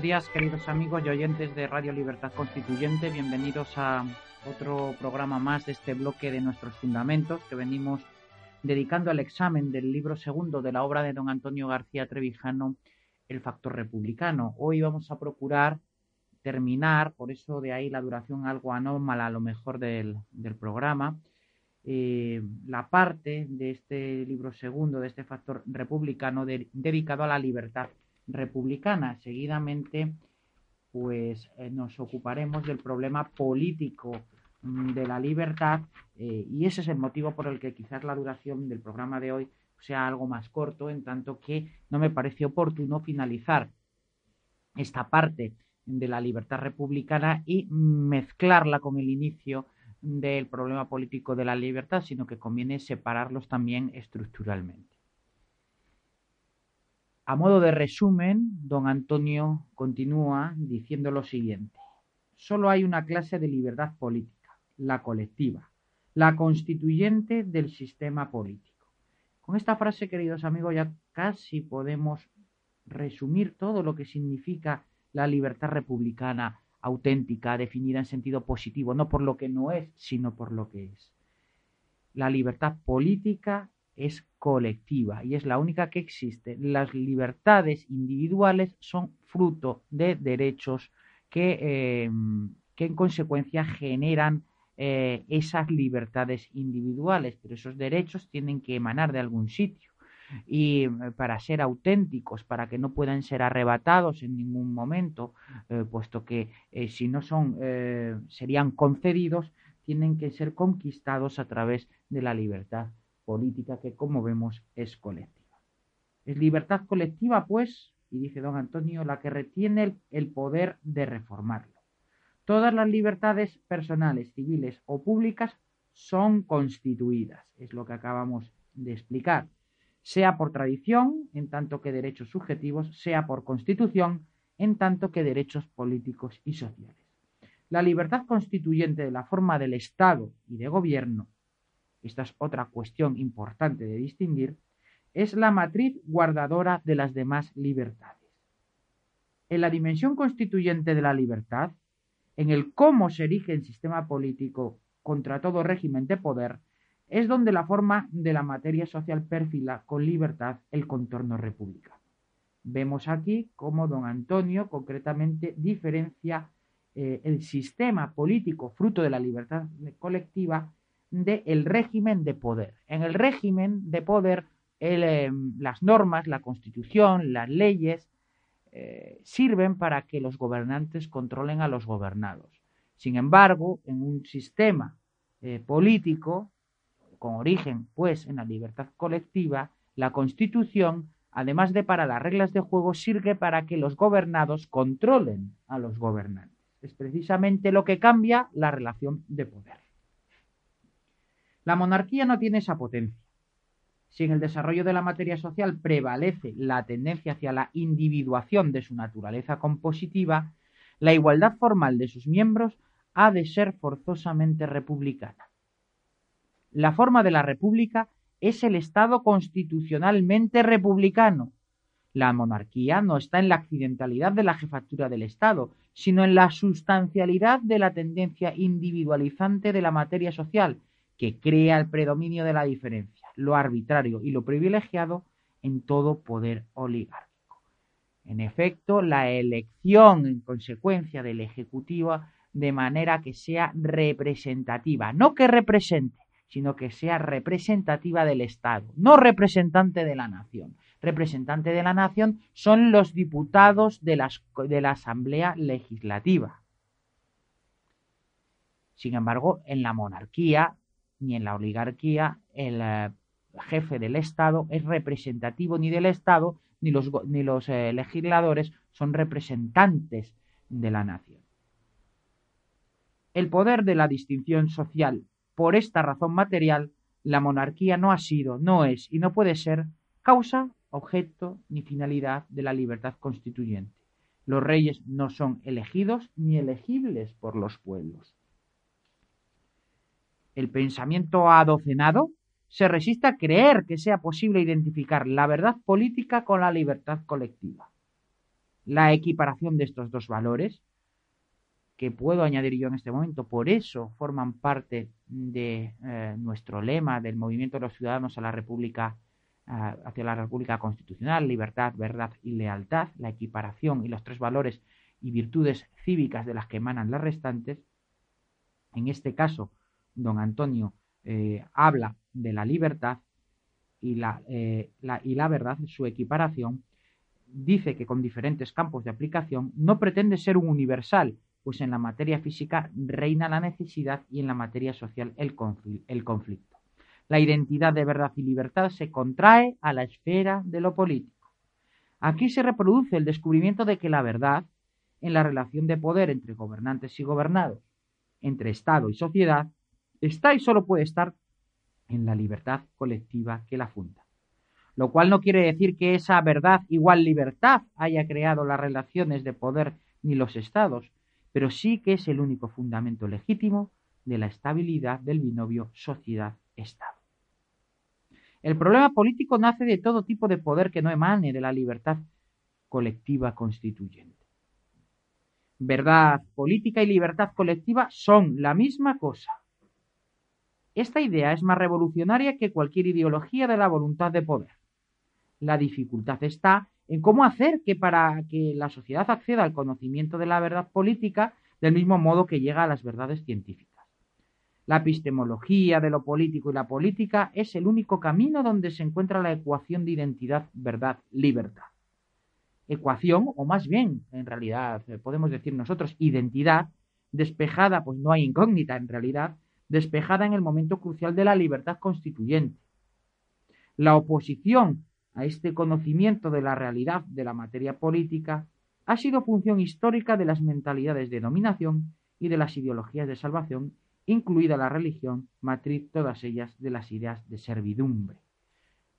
Días, queridos amigos y oyentes de Radio Libertad Constituyente. Bienvenidos a otro programa más de este bloque de nuestros fundamentos que venimos dedicando al examen del libro segundo de la obra de don Antonio García Trevijano, El Factor Republicano. Hoy vamos a procurar terminar, por eso de ahí la duración algo anómala a lo mejor del, programa, eh, la parte de este libro segundo, de este factor republicano, dedicado a la libertad republicana. Seguidamente, pues eh, nos ocuparemos del problema político mm, de la libertad eh, y ese es el motivo por el que quizás la duración del programa de hoy sea algo más corto, en tanto que no me parece oportuno finalizar esta parte de la libertad republicana y mezclarla con el inicio del problema político de la libertad, sino que conviene separarlos también estructuralmente. A modo de resumen, don Antonio continúa diciendo lo siguiente. Solo hay una clase de libertad política, la colectiva, la constituyente del sistema político. Con esta frase, queridos amigos, ya casi podemos resumir todo lo que significa la libertad republicana auténtica, definida en sentido positivo, no por lo que no es, sino por lo que es. La libertad política es colectiva y es la única que existe. Las libertades individuales son fruto de derechos que, em, que en consecuencia generan eh, esas libertades individuales, pero esos derechos tienen que emanar de algún sitio y eh, para ser auténticos, para que no puedan ser arrebatados en ningún momento, eh, puesto que si no son, serían concedidos, tienen que ser conquistados a través de la libertad política que, como vemos, es colectiva. Es libertad colectiva, pues, y dice don Antonio, la que retiene el, poder de reformarlo. Todas las libertades personales, civiles o públicas son constituidas, es lo que acabamos de explicar, sea por tradición, en tanto que derechos subjetivos, sea por constitución, en tanto que derechos políticos y sociales. La libertad constituyente de la forma del Estado y de gobierno esta es otra cuestión importante de distinguir, es la matriz guardadora de las demás libertades. En la dimensión constituyente de la libertad, en el cómo se erige el sistema político contra todo régimen de poder, es donde la forma de la materia social perfila con libertad el contorno republicano. Vemos aquí cómo don Antonio concretamente diferencia eh, el sistema político fruto de la libertad colectiva del régimen de poder. En el régimen de poder, em, las normas, la constitución, las leyes, eh, sirven para que los gobernantes controlen a los gobernados. Sin embargo, en un sistema eh, político, con origen pues en la libertad colectiva, la constitución, además de para las reglas de juego, sirve para que los gobernados controlen a los gobernantes. Es precisamente lo que cambia la relación de poder. La monarquía no tiene esa potencia. Si en el desarrollo de la materia social prevalece la tendencia hacia la individuación de su naturaleza compositiva, la igualdad formal de sus miembros ha de ser forzosamente republicana. La forma de la república es el Estado constitucionalmente republicano. La monarquía no está en la accidentalidad de la jefatura del Estado, sino en la sustancialidad de la tendencia individualizante de la materia social, que crea el predominio de la diferencia, lo arbitrario y lo privilegiado en todo poder oligárquico. En efecto, la elección en consecuencia del Ejecutivo de manera que sea representativa, no que represente, sino que sea representativa del Estado, no representante de la nación, representante de la nación son los diputados de, de la Asamblea Legislativa. Sin embargo, en la monarquía ni en la oligarquía el eh, jefe del Estado es representativo ni del Estado ni los, ni los eh, legisladores son representantes de la nación. El poder de la distinción social por esta razón material, la monarquía no ha sido, no es y no puede ser causa, objeto ni finalidad de la libertad constituyente. Los reyes no son elegidos ni elegibles por los pueblos. El pensamiento adocenado se resiste a creer que sea posible identificar la verdad política con la libertad colectiva. La equiparación de estos dos valores, que puedo añadir yo en este momento, por eso forman parte de eh, nuestro lema del movimiento de los ciudadanos a la República, hacia la República Constitucional, libertad, verdad y lealtad, la equiparación y los tres valores y virtudes cívicas de las que emanan las restantes, en este caso, don Antonio eh, habla de la libertad y la, eh, la, y la verdad, su equiparación, dice que con diferentes campos de aplicación no pretende ser un universal, pues en la materia física reina la necesidad y en la materia social el conflicto. La identidad de verdad y libertad se contrae a la esfera de lo político. Aquí se reproduce el descubrimiento de que la verdad, en la relación de poder entre gobernantes y gobernados, entre Estado y sociedad, está y solo puede estar en la libertad colectiva que la funda. Lo cual no quiere decir que esa verdad igual libertad haya creado las relaciones de poder ni los estados, pero sí que es el único fundamento legítimo de la estabilidad del binomio sociedad-estado. El problema político nace de todo tipo de poder que no emane de la libertad colectiva constituyente. Verdad política y libertad colectiva son la misma cosa. Esta idea es más revolucionaria que cualquier ideología de la voluntad de poder. La dificultad está en cómo hacer que para que la sociedad acceda al conocimiento de la verdad política del mismo modo que llega a las verdades científicas. La epistemología de lo político y la política es el único camino donde se encuentra la ecuación de identidad, verdad, libertad. Ecuación, o más bien, en realidad, podemos decir nosotros, identidad, despejada, pues no hay incógnita en realidad, despejada en el momento crucial de la libertad constituyente. La oposición a este conocimiento de la realidad de la materia política ha sido función histórica de las mentalidades de dominación y de las ideologías de salvación, incluida la religión, matriz todas ellas de las ideas de servidumbre.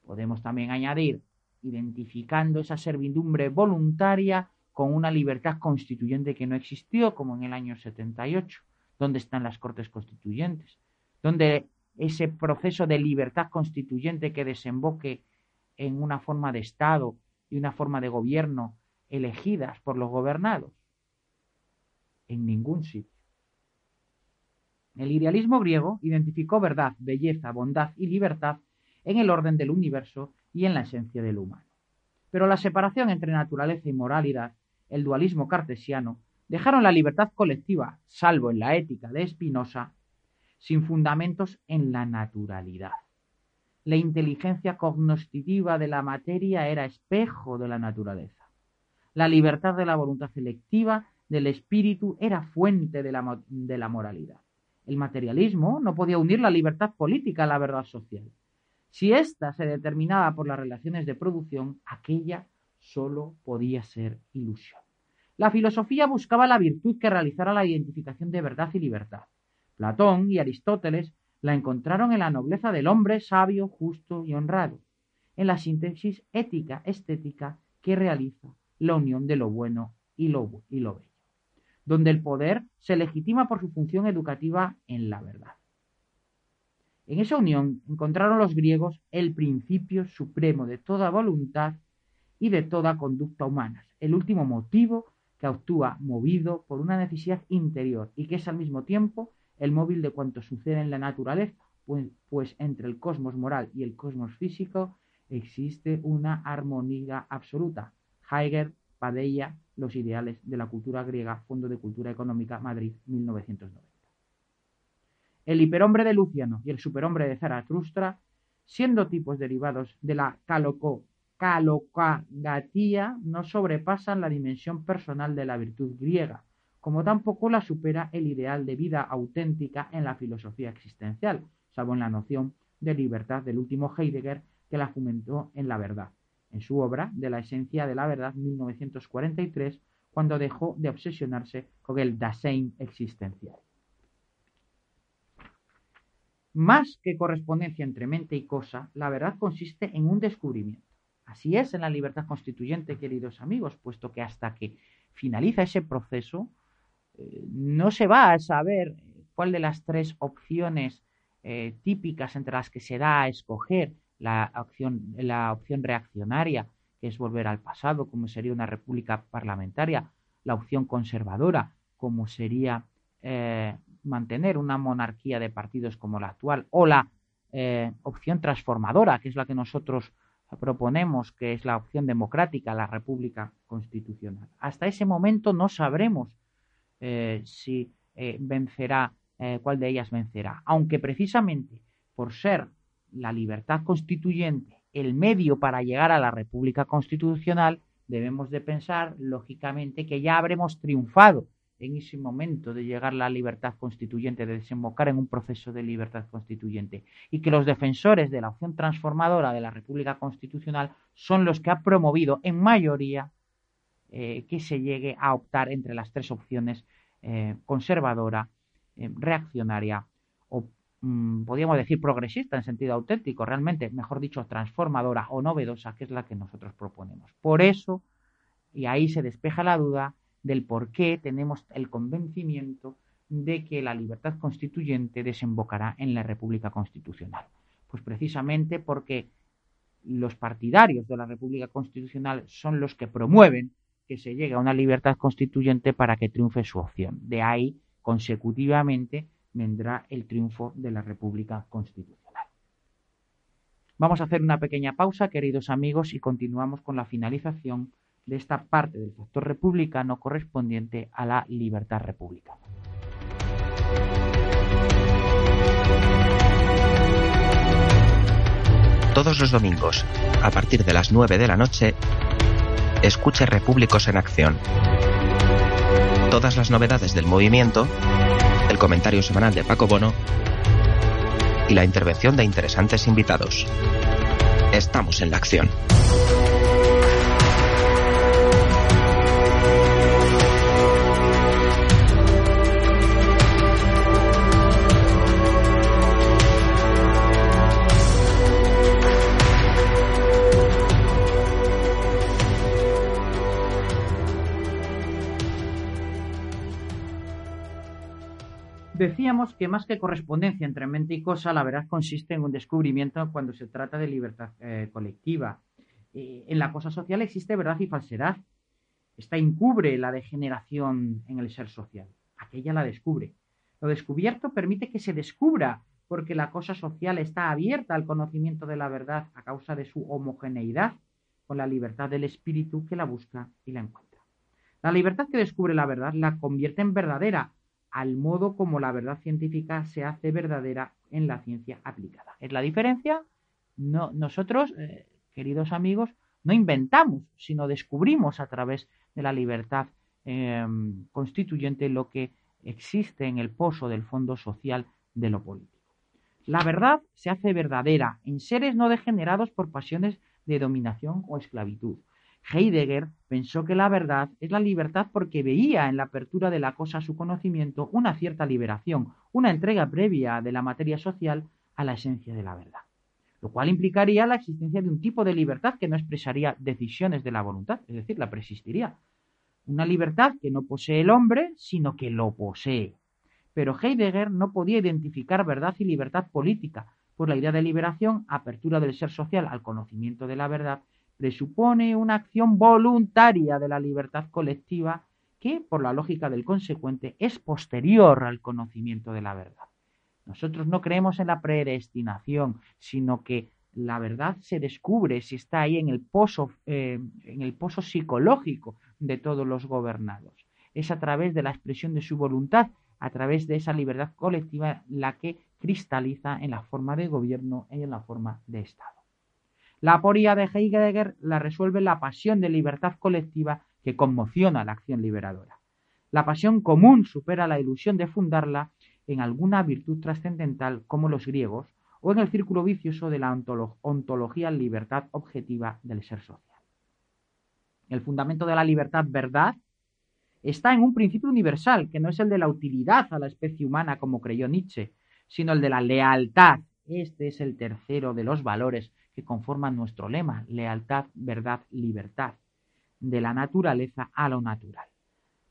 Podemos también añadir, identificando esa servidumbre voluntaria con una libertad constituyente que no existió, como en el año 78, dónde están las Cortes Constituyentes, dónde ese proceso de libertad constituyente que desemboque en una forma de Estado y una forma de gobierno elegidas por los gobernados. En ningún sitio. El idealismo griego identificó verdad, belleza, bondad y libertad en el orden del universo y en la esencia del humano. Pero la separación entre naturaleza y moralidad, el dualismo cartesiano, dejaron la libertad colectiva, salvo en la ética de Spinoza, sin fundamentos en la naturalidad. La inteligencia cognoscitiva de la materia era espejo de la naturaleza. La libertad de la voluntad selectiva del espíritu era fuente de la, de la moralidad. El materialismo no podía unir la libertad política a la verdad social. Si ésta se determinaba por las relaciones de producción, aquella sólo podía ser ilusión. La filosofía buscaba la virtud que realizara la identificación de verdad y libertad. Platón y Aristóteles la encontraron en la nobleza del hombre sabio, justo y honrado, en la síntesis ética estética que realiza la unión de lo bueno y lo, bello, donde el poder se legitima por su función educativa en la verdad. En esa unión encontraron los griegos el principio supremo de toda voluntad y de toda conducta humana, el último motivo que actúa movido por una necesidad interior y que es al mismo tiempo el móvil de cuanto sucede en la naturaleza, pues, pues, entre el cosmos moral y el cosmos físico existe una armonía absoluta. Heidegger, Padella, Los ideales de la cultura griega, Fondo de Cultura Económica, Madrid, 1990. El hiperhombre de Luciano y el superhombre de Zaratustra, siendo tipos derivados de la calocagatía no sobrepasan la dimensión personal de la virtud griega, como tampoco la supera el ideal de vida auténtica en la filosofía existencial, salvo en la noción de libertad del último Heidegger que la fomentó en la verdad, en su obra De la esencia de la verdad 1943, cuando dejó de obsesionarse con el Dasein existencial. Más que correspondencia entre mente y cosa, la verdad consiste en un descubrimiento. Así es en la libertad constituyente, queridos amigos, puesto que hasta que finaliza ese proceso, eh, no se va a saber cuál de las tres opciones eh, típicas entre las que se da a escoger la opción, la opción reaccionaria, que es volver al pasado, como sería una república parlamentaria, la opción conservadora, como sería eh, mantener una monarquía de partidos como la actual, o la opción transformadora, que es la que nosotros proponemos, que es la opción democrática, la república constitucional. Hasta ese momento no sabremos eh, si eh, vencerá, eh, cuál de ellas vencerá. Aunque precisamente por ser la libertad constituyente el medio para llegar a la República Constitucional, debemos de pensar, lógicamente, que ya habremos triunfado en ese momento de llegar la libertad constituyente, de desembocar en un proceso de libertad constituyente, y que los defensores de la opción transformadora de la República Constitucional son los que ha promovido en mayoría eh, que se llegue a optar entre las tres opciones eh, conservadora, eh, reaccionaria o mm, podríamos decir progresista en sentido auténtico, realmente, mejor dicho, transformadora o novedosa, que es la que nosotros proponemos. Por eso, y ahí se despeja la duda del por qué tenemos el convencimiento de que la libertad constituyente desembocará en la República Constitucional. Pues precisamente porque los partidarios de la República Constitucional son los que promueven que se llegue a una libertad constituyente para que triunfe su opción. De ahí, consecutivamente, vendrá el triunfo de la República Constitucional. Vamos a hacer una pequeña pausa, queridos amigos, y continuamos con la finalización de esta parte del factor republicano correspondiente a la libertad republicana. Todos los domingos, a partir de las 9 de la noche, escuche Repúblicos en Acción. Todas las novedades del movimiento, el comentario semanal de Paco Bono y la intervención de interesantes invitados. Estamos en la acción. Decíamos que más que correspondencia entre mente y cosa, la verdad consiste en un descubrimiento cuando se trata de libertad eh, colectiva. En la cosa social existe verdad y falsedad. Esta encubre la degeneración en el ser social. Aquella la descubre. Lo descubierto permite que se descubra, porque la cosa social está abierta al conocimiento de la verdad a causa de su homogeneidad con la libertad del espíritu que la busca y la encuentra. La libertad que descubre la verdad la convierte en verdadera al modo como la verdad científica se hace verdadera en la ciencia aplicada. ¿Es la diferencia? No, nosotros, eh, queridos amigos, no inventamos, sino descubrimos a través de la libertad em, constituyente lo que existe en el pozo del fondo social de lo político. La verdad se hace verdadera en seres no degenerados por pasiones de dominación o esclavitud, Heidegger pensó que la verdad es la libertad porque veía en la apertura de la cosa a su conocimiento una cierta liberación, una entrega previa de la materia social a la esencia de la verdad, lo cual implicaría la existencia de un tipo de libertad que no expresaría decisiones de la voluntad, es decir, la persistiría. Una libertad que no posee el hombre, sino que lo posee. Pero Heidegger no podía identificar verdad y libertad política, por la idea de liberación, apertura del ser social al conocimiento de la verdad, presupone una acción voluntaria de la libertad colectiva que, por la lógica del consecuente, es posterior al conocimiento de la verdad. Nosotros no creemos en la predestinación, sino que la verdad se descubre si está ahí en el pozo, eh, en el pozo psicológico de todos los gobernados. Es a través de la expresión de su voluntad, a través de esa libertad colectiva, la que cristaliza en la forma de gobierno y en la forma de Estado. La aporia de Heidegger la resuelve la pasión de libertad colectiva que conmociona la acción liberadora. La pasión común supera la ilusión de fundarla en alguna virtud trascendental como los griegos o en el círculo vicioso de la ontología libertad objetiva del ser social. El fundamento de la libertad verdad está en un principio universal, que no es el de la utilidad a la especie humana como creyó Nietzsche, sino el de la lealtad. Este es el tercero de los valores que conforman nuestro lema, lealtad, verdad, libertad, de la naturaleza a lo natural.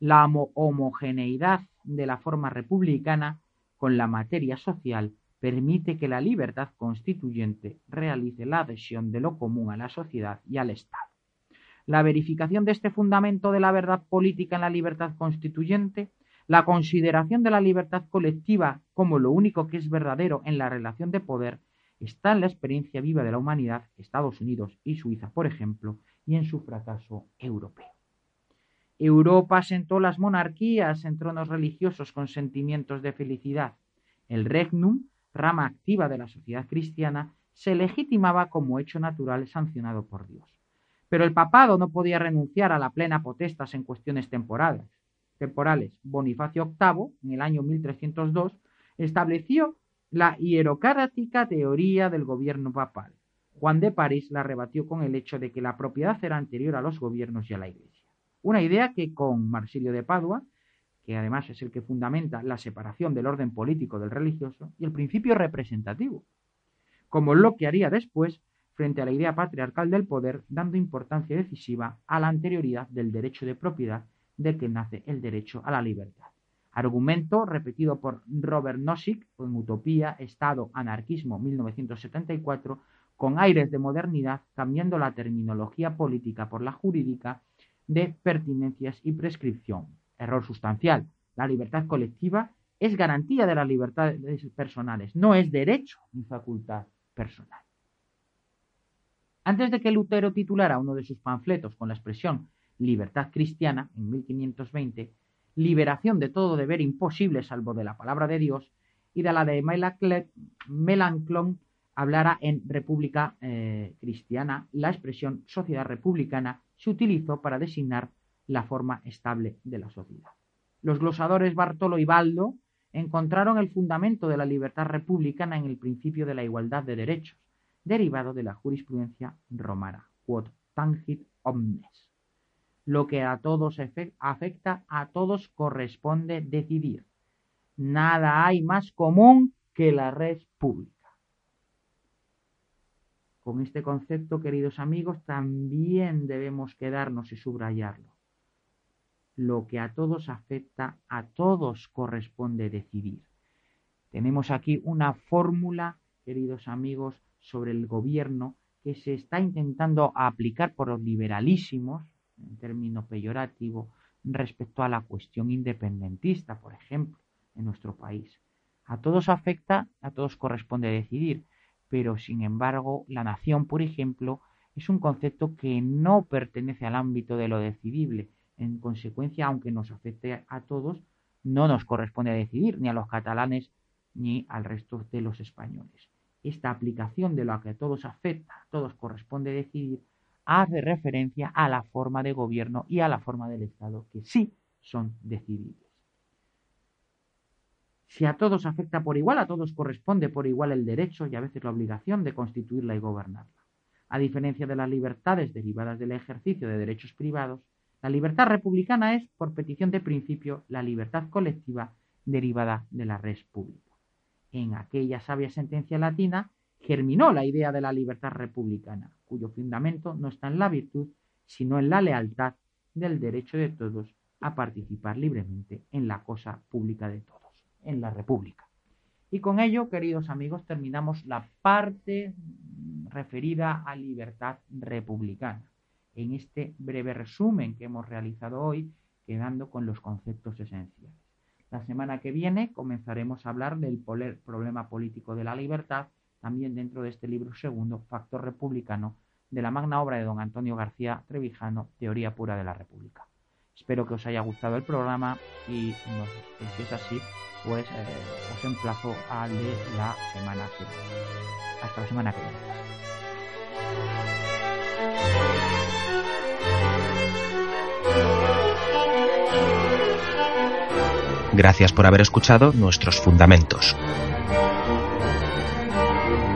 La homogeneidad de la forma republicana con la materia social permite que la libertad constituyente realice la adhesión de lo común a la sociedad y al Estado. La verificación de este fundamento de la verdad política en la libertad constituyente, la consideración de la libertad colectiva como lo único que es verdadero en la relación de poder, está en la experiencia viva de la humanidad, Estados Unidos y Suiza, por ejemplo, y en su fracaso europeo. Europa sentó las monarquías en tronos religiosos con sentimientos de felicidad. El regnum, rama activa de la sociedad cristiana, se legitimaba como hecho natural sancionado por Dios. Pero el papado no podía renunciar a la plena potestas en cuestiones temporales. temporales. Bonifacio VIII, en el año 1302, estableció la hierocrática teoría del gobierno papal. Juan de París la rebatió con el hecho de que la propiedad era anterior a los gobiernos y a la Iglesia. Una idea que con Marsilio de Padua, que además es el que fundamenta la separación del orden político del religioso y el principio representativo, como lo que haría después frente a la idea patriarcal del poder, dando importancia decisiva a la anterioridad del derecho de propiedad del que nace el derecho a la libertad. Argumento repetido por Robert Nozick en Utopía, Estado, Anarquismo, 1974, con aires de modernidad, cambiando la terminología política por la jurídica de pertinencias y prescripción. Error sustancial. La libertad colectiva es garantía de las libertades personales, no es derecho ni facultad personal. Antes de que Lutero titulara uno de sus panfletos con la expresión libertad cristiana, en 1520, liberación de todo deber imposible salvo de la palabra de Dios, y de la de Melanclon hablara en República eh, Cristiana, la expresión sociedad republicana se utilizó para designar la forma estable de la sociedad. Los glosadores Bartolo y Baldo encontraron el fundamento de la libertad republicana en el principio de la igualdad de derechos, derivado de la jurisprudencia romana, quod tangit omnes. Lo que a todos afecta, a todos corresponde decidir. Nada hay más común que la red pública. Con este concepto, queridos amigos, también debemos quedarnos y subrayarlo. Lo que a todos afecta, a todos corresponde decidir. Tenemos aquí una fórmula, queridos amigos, sobre el gobierno que se está intentando aplicar por los liberalísimos, en término peyorativo, respecto a la cuestión independentista, por ejemplo, en nuestro país. A todos afecta, a todos corresponde decidir pero sin embargo la nación, por ejemplo, es un concepto que no pertenece al ámbito de lo decidible. En consecuencia, aunque nos afecte a todos, no nos corresponde decidir, ni a los catalanes ni al resto de los españoles. Esta aplicación de lo que a todos afecta, a todos corresponde decidir, hace referencia a la forma de gobierno y a la forma del Estado que sí son decidibles. Si a todos afecta por igual, a todos corresponde por igual el derecho y a veces la obligación de constituirla y gobernarla. A diferencia de las libertades derivadas del ejercicio de derechos privados, la libertad republicana es, por petición de principio, la libertad colectiva derivada de la res pública. En aquella sabia sentencia latina germinó la idea de la libertad republicana, cuyo fundamento no está en la virtud, sino en la lealtad del derecho de todos a participar libremente en la cosa pública de todos en la República. Y con ello, queridos amigos, terminamos la parte referida a libertad republicana. En este breve resumen que hemos realizado hoy, quedando con los conceptos esenciales. La semana que viene comenzaremos a hablar del problema político de la libertad, también dentro de este libro segundo, Factor Republicano, de la magna obra de don Antonio García Trevijano, Teoría Pura de la República. Espero que os haya gustado el programa y si es así, pues eh, os emplazo al de la semana que. Hasta la semana que viene. Gracias por haber escuchado nuestros fundamentos.